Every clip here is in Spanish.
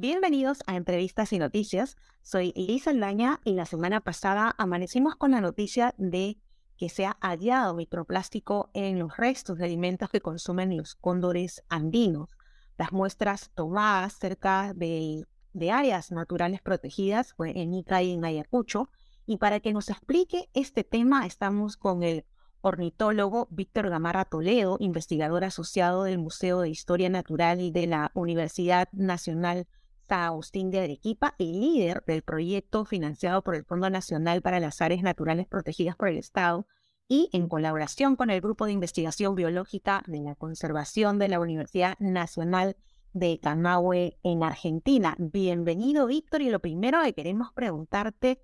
bienvenidos a Entrevistas y Noticias. Soy Elisa Aldaña y la semana pasada amanecimos con la noticia de que se ha hallado microplástico en los restos de alimentos que consumen los cóndores andinos. Las muestras tomadas cerca de, de áreas naturales protegidas fue en Ica y en Ayacucho. Y para que nos explique este tema, estamos con el ornitólogo Víctor Gamarra Toledo, investigador asociado del Museo de Historia Natural de la Universidad Nacional San Agustín de Arequipa y líder del proyecto financiado por el Fondo Nacional para las Áreas Naturales Protegidas por el Estado y en colaboración con el Grupo de Investigación Biológica de la Conservación de la Universidad Nacional de Camagüe en Argentina. Bienvenido, Víctor, y lo primero que queremos preguntarte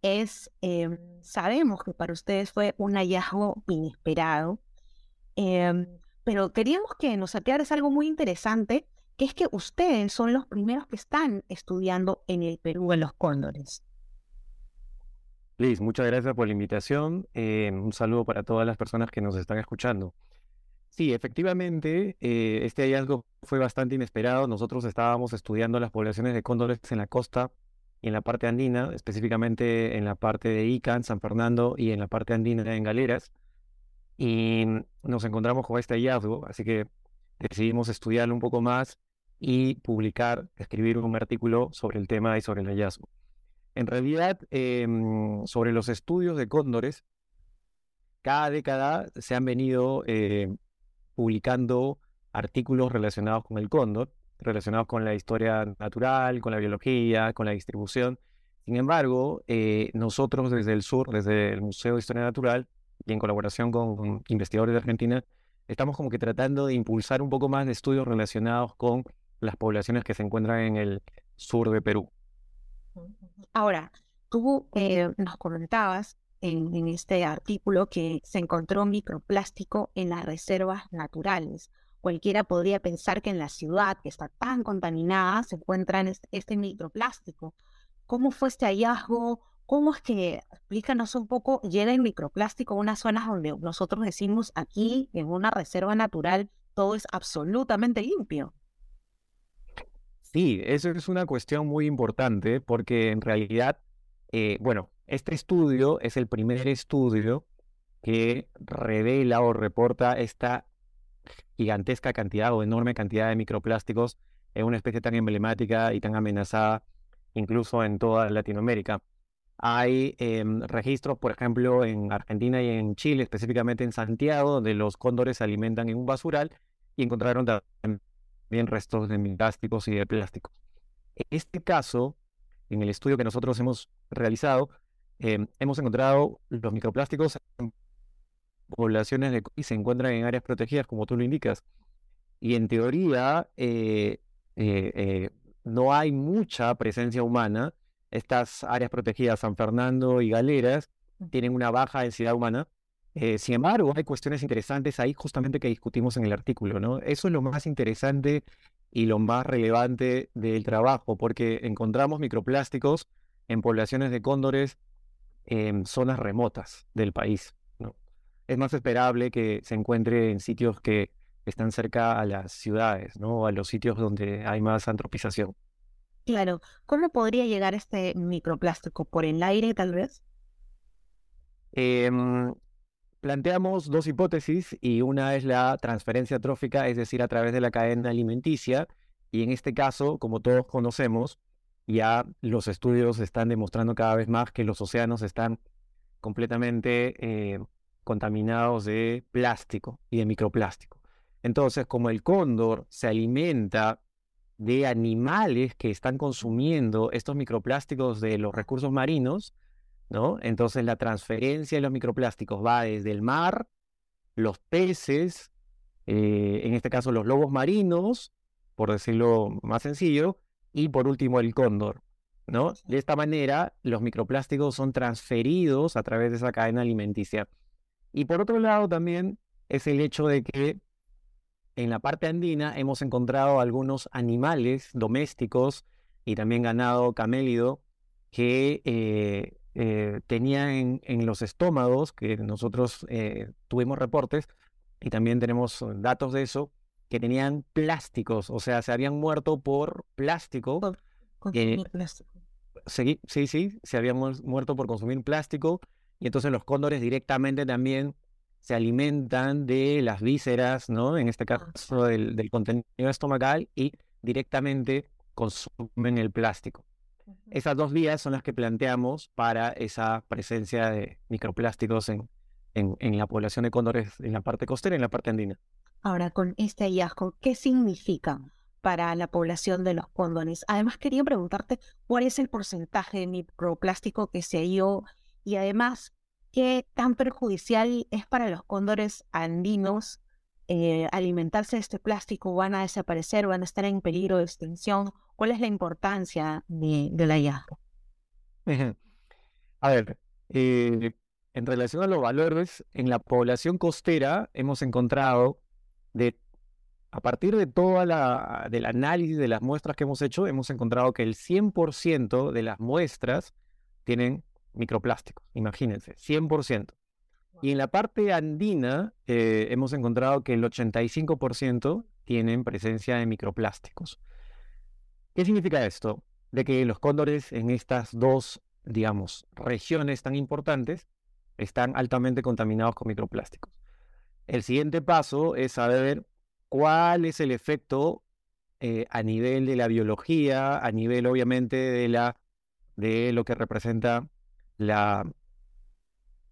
es, em, sabemos que para ustedes fue un hallazgo inesperado, em, pero queríamos que nos aclares algo muy interesante, que es que ustedes son los primeros que están estudiando en el Perú en los cóndores. Liz, muchas gracias por la invitación. Em, un saludo para todas las personas que nos están escuchando. Sí, efectivamente, eh, este hallazgo fue bastante inesperado. Nosotros estábamos estudiando las poblaciones de cóndores en la costa y en la parte andina, específicamente en la parte de Ica, en San Fernando, y en la parte andina en Galeras. Y nos encontramos con este hallazgo, así que decidimos estudiarlo un poco más y publicar, escribir un artículo sobre el tema y sobre el hallazgo. En realidad, em, sobre los estudios de cóndores, cada década se han venido eh, publicando artículos relacionados con el cóndor relacionados con la historia natural, con la biología, con la distribución. Sin embargo, eh, nosotros desde el sur, desde el Museo de Historia Natural y en colaboración con, investigadores de Argentina, estamos como que tratando de impulsar un poco más de estudios relacionados con las poblaciones que se encuentran en el sur de Perú. Ahora, tú eh, nos comentabas en, este artículo que se encontró microplástico en las reservas naturales cualquiera podría pensar que en la ciudad, que está tan contaminada, se encuentra este microplástico. ¿Cómo fue este hallazgo? ¿Cómo es que, explícanos un poco, llega el microplástico a unas zonas donde nosotros decimos aquí, en una reserva natural, todo es absolutamente limpio? Sí, eso es una cuestión muy importante porque en realidad, eh, bueno, este estudio es el primer estudio que revela o reporta esta gigantesca cantidad o enorme cantidad de microplásticos en una especie tan emblemática y tan amenazada incluso en toda Latinoamérica. Hay em, registros, por ejemplo, en Argentina y en Chile, específicamente en Santiago, donde los cóndores se alimentan en un basural y encontraron también restos de plásticos y de plásticos. En este caso, en el estudio que nosotros hemos realizado, em, hemos encontrado los microplásticos en poblaciones de y se encuentran en áreas protegidas, como tú lo indicas. Y en teoría eh, eh, eh, no hay mucha presencia humana. Estas áreas protegidas, San Fernando y Galeras, tienen una baja densidad humana. Sin embargo, hay cuestiones interesantes ahí justamente que discutimos en el artículo, ¿no? Eso es lo más interesante y lo más relevante del trabajo, porque encontramos microplásticos en poblaciones de cóndores en zonas remotas del país es más esperable que se encuentre en sitios que están cerca a las ciudades, ¿no? A los sitios donde hay más antropización. Claro. ¿Cómo podría llegar este microplástico? ¿Por el aire, tal vez? Em, planteamos dos hipótesis y una es la transferencia trófica, es decir, a través de la cadena alimenticia. Y en este caso, como todos conocemos, ya los estudios están demostrando cada vez más que los océanos están completamente eh, contaminados de plástico y de microplástico. Entonces, como el cóndor se alimenta de animales que están consumiendo estos microplásticos de los recursos marinos, ¿no? Entonces la transferencia de los microplásticos va desde el mar, los peces, eh, en este caso los lobos marinos, por decirlo más sencillo, y por último el cóndor, ¿no? De esta manera, los microplásticos son transferidos a través de esa cadena alimenticia. Y por otro lado también es el hecho de que en la parte andina hemos encontrado algunos animales domésticos y también ganado camélido que eh, eh, tenían en, los estómagos, que nosotros eh, tuvimos reportes y también tenemos datos de eso, que tenían plásticos, o sea, se habían muerto por plástico. consumir plástico. Sí, sí, sí, se habían muerto por consumir plástico y entonces los cóndores directamente también se alimentan de las vísceras, ¿no? En este Ah. caso del, del contenido estomacal y directamente consumen el plástico. Esas dos vías son las que planteamos para esa presencia de microplásticos en, en, en la población de cóndores en la parte costera y en la parte andina. Ahora, con este hallazgo, ¿qué significa para la población de los cóndores? Además, quería preguntarte cuál es el porcentaje de microplástico que se halló y además, ¿qué tan perjudicial es para los cóndores andinos eh, alimentarse de este plástico? ¿Van a desaparecer? ¿Van a estar en peligro de extinción? ¿Cuál es la importancia de- del hallazgo? A ver, eh, en relación a los valores, en la población costera hemos encontrado de a partir de toda la del análisis de las muestras que hemos hecho, hemos encontrado que el 100% de las muestras tienen microplásticos. Imagínense, 100%. Y en la parte andina eh, hemos encontrado que el 85% tienen presencia de microplásticos. ¿Qué significa esto? De que los cóndores en estas dos, digamos, regiones tan importantes están altamente contaminados con microplásticos. El siguiente paso es saber cuál es el efecto eh, a nivel de la biología, a nivel obviamente de, la, de lo que representa la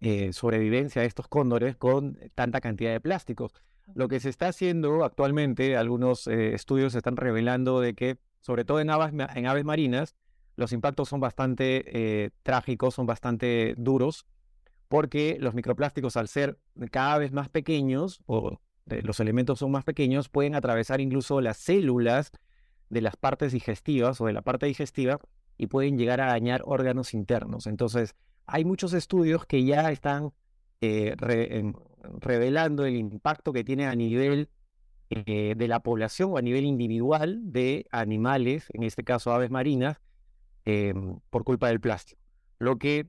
eh, sobrevivencia de estos cóndores con tanta cantidad de plásticos. Lo que se está haciendo actualmente, algunos eh, estudios están revelando de que, sobre todo en aves, en aves marinas, los impactos son bastante eh, trágicos, son bastante duros, porque los microplásticos, al ser cada vez más pequeños, o eh, los elementos son más pequeños, pueden atravesar incluso las células de las partes digestivas o de la parte digestiva y pueden llegar a dañar órganos internos. Entonces, hay muchos estudios que ya están eh, em, revelando el impacto que tiene a nivel eh, de la población o a nivel individual de animales, en este caso aves marinas, em, por culpa del plástico. Lo que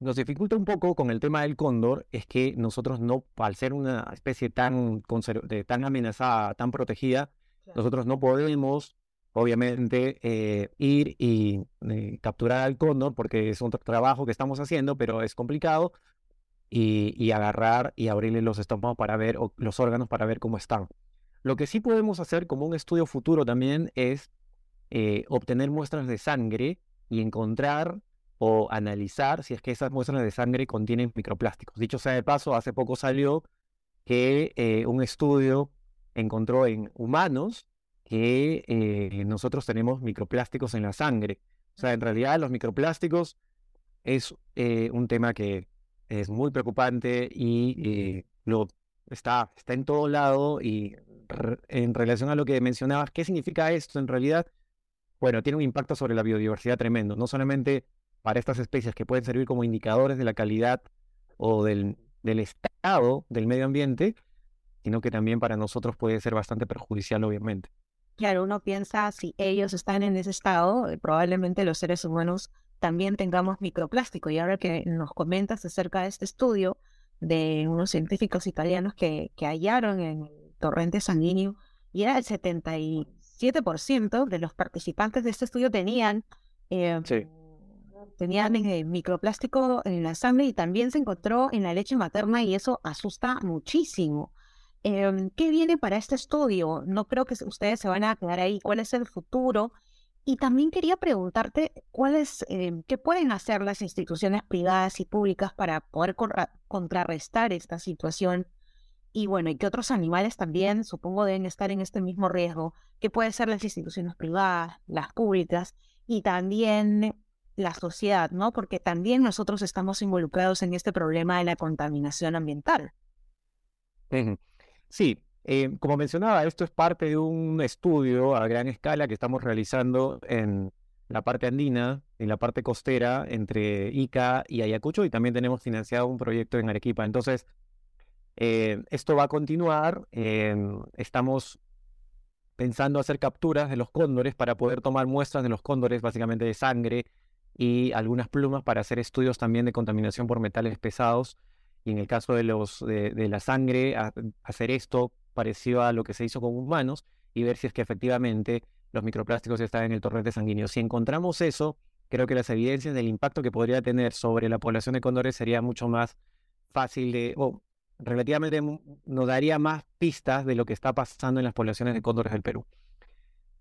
nos dificulta un poco con el tema del cóndor es que nosotros no, al ser una especie tan, tan amenazada, tan protegida, nosotros no podemos, obviamente, eh, ir y eh, capturar al cóndor porque es un tra- trabajo que estamos haciendo, pero es complicado, y, agarrar y abrirle los estómagos para ver, o los órganos para ver cómo están. Lo que sí podemos hacer como un estudio futuro también es eh, obtener muestras de sangre y encontrar o analizar si es que esas muestras de sangre contienen microplásticos. Dicho sea de paso, hace poco salió que eh, un estudio encontró en humanos que eh, nosotros tenemos microplásticos en la sangre. O sea, en realidad los microplásticos es un tema que es muy preocupante y eh, lo está, está en todo lado y en relación a lo que mencionabas, ¿qué significa esto en realidad? Bueno, tiene un impacto sobre la biodiversidad tremendo, no solamente para estas especies que pueden servir como indicadores de la calidad o del, del estado del medio ambiente, sino que también para nosotros puede ser bastante perjudicial, obviamente. Claro, uno piensa si ellos están en ese estado, eh, probablemente los seres humanos también tengamos microplástico. Y ahora que nos comentas acerca de este estudio de unos científicos italianos que, que hallaron en el torrente sanguíneo, y era el 77% de los participantes de este estudio tenían, eh, Sí. tenían eh, microplástico en la sangre y también se encontró en la leche materna y eso asusta muchísimo. Em, ¿qué viene para este estudio? No creo que ustedes se van a quedar ahí. ¿Cuál es el futuro? Y también quería preguntarte cuáles, em, qué pueden hacer las instituciones privadas y públicas para poder contrarrestar esta situación. Y bueno, y que otros animales también, supongo, deben estar en este mismo riesgo. ¿Qué pueden ser las instituciones privadas, las públicas y también la sociedad, ¿no? Porque también nosotros estamos involucrados en este problema de la contaminación ambiental. Sí, eh, como mencionaba, esto es parte de un estudio a gran escala que estamos realizando en la parte andina, en la parte costera, entre Ica y Ayacucho, y también tenemos financiado un proyecto en Arequipa. Entonces, eh, esto va a continuar. em, estamos pensando hacer capturas de los cóndores para poder tomar muestras de los cóndores, básicamente de sangre y algunas plumas para hacer estudios también de contaminación por metales pesados y en el caso de los de, la sangre, hacer esto parecido a lo que se hizo con humanos y ver si es que efectivamente los microplásticos están en el torrente sanguíneo. Si encontramos eso, creo que las evidencias del impacto que podría tener sobre la población de cóndores sería mucho más fácil de, o relativamente nos daría más pistas de lo que está pasando en las poblaciones de cóndores del Perú.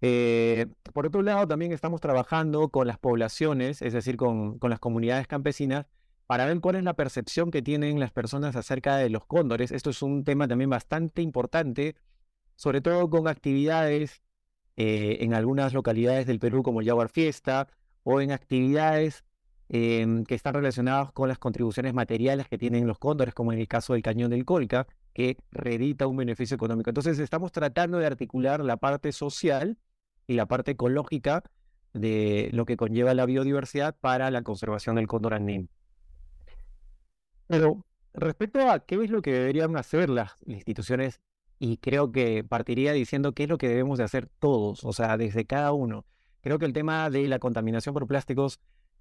Eh, por otro lado, también estamos trabajando con las poblaciones, es decir, con, con las comunidades campesinas, para ver cuál es la percepción que tienen las personas acerca de los cóndores. Esto es un tema también bastante importante, sobre todo con actividades eh, en algunas localidades del Perú como el Jaguar Fiesta o en actividades em, que están relacionadas con las contribuciones materiales que tienen los cóndores, como en el caso del cañón del Colca, que redita un beneficio económico. Entonces estamos tratando de articular la parte social y la parte ecológica de lo que conlleva la biodiversidad para la conservación del cóndor andino. Pero respecto a qué es lo que deberían hacer las instituciones, y creo que partiría diciendo qué es lo que debemos de hacer todos, o sea, desde cada uno. Creo que el tema de la contaminación por plásticos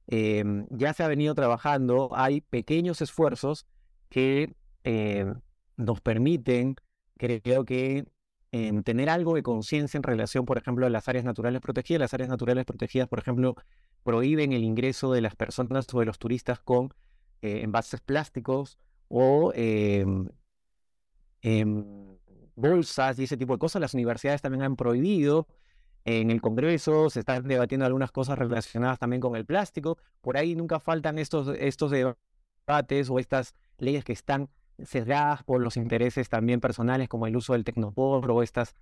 em, ya se ha venido trabajando, hay pequeños esfuerzos que em, nos permiten, creo que, em, tener algo de conciencia en relación, por ejemplo, a las áreas naturales protegidas. Las áreas naturales protegidas, por ejemplo, prohíben el ingreso de las personas o de los turistas con eh, envases plásticos o bolsas y ese tipo de cosas. Las universidades también han prohibido. En el Congreso se están debatiendo algunas cosas relacionadas también con el plástico. Por ahí nunca faltan estos, estos debates o estas leyes que están sesgadas por los intereses también personales, como el uso del tecnopor o estas,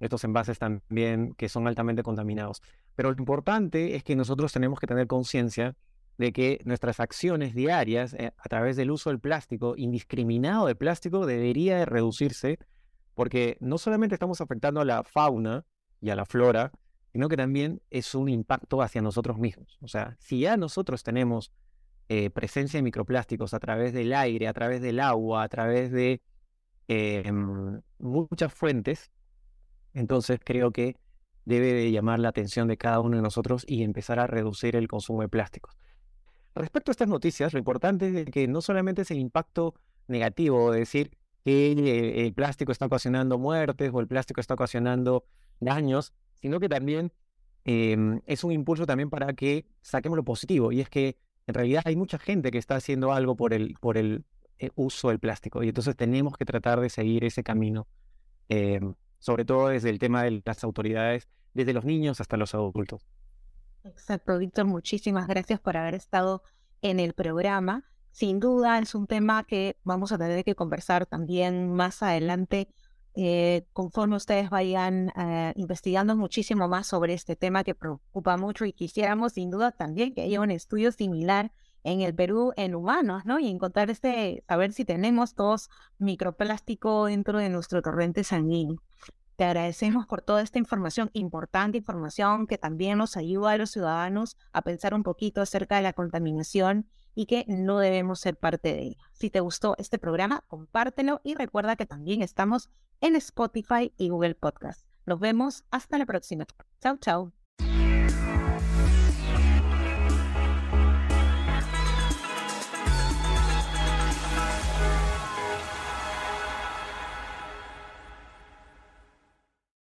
estos envases también que son altamente contaminados. Pero lo importante es que nosotros tenemos que tener conciencia de que nuestras acciones diarias eh, a través del uso del plástico, indiscriminado de plástico, debería reducirse porque no solamente estamos afectando a la fauna y a la flora, sino que también es un impacto hacia nosotros mismos. O sea, si ya nosotros tenemos eh, presencia de microplásticos a través del aire, a través del agua, a través de em, muchas fuentes, entonces creo que debe de llamar la atención de cada uno de nosotros y empezar a reducir el consumo de plásticos. Respecto a estas noticias, lo importante es que no solamente es el impacto negativo, es decir, que el plástico está ocasionando muertes o el plástico está ocasionando daños, sino que también em, es un impulso también para que saquemos lo positivo. Y es que en realidad hay mucha gente que está haciendo algo por el, por el eh, uso del plástico. Y entonces tenemos que tratar de seguir ese camino, em, sobre todo desde el tema de las autoridades, desde los niños hasta los adultos. Exacto, Víctor, muchísimas gracias por haber estado en el programa. Sin duda es un tema que vamos a tener que conversar también más adelante eh, conforme ustedes vayan eh, investigando muchísimo más sobre este tema que preocupa mucho y quisiéramos sin duda también que haya un estudio similar en el Perú en humanos, ¿no? Y encontrar este, saber si tenemos todos microplástico dentro de nuestro torrente sanguíneo. Te agradecemos por toda esta información, importante información que también nos ayuda a los ciudadanos a pensar un poquito acerca de la contaminación y que no debemos ser parte de ella. Si te gustó este programa, compártelo y recuerda que también estamos en Spotify y Google Podcast. Nos vemos hasta la próxima. Chao, chao.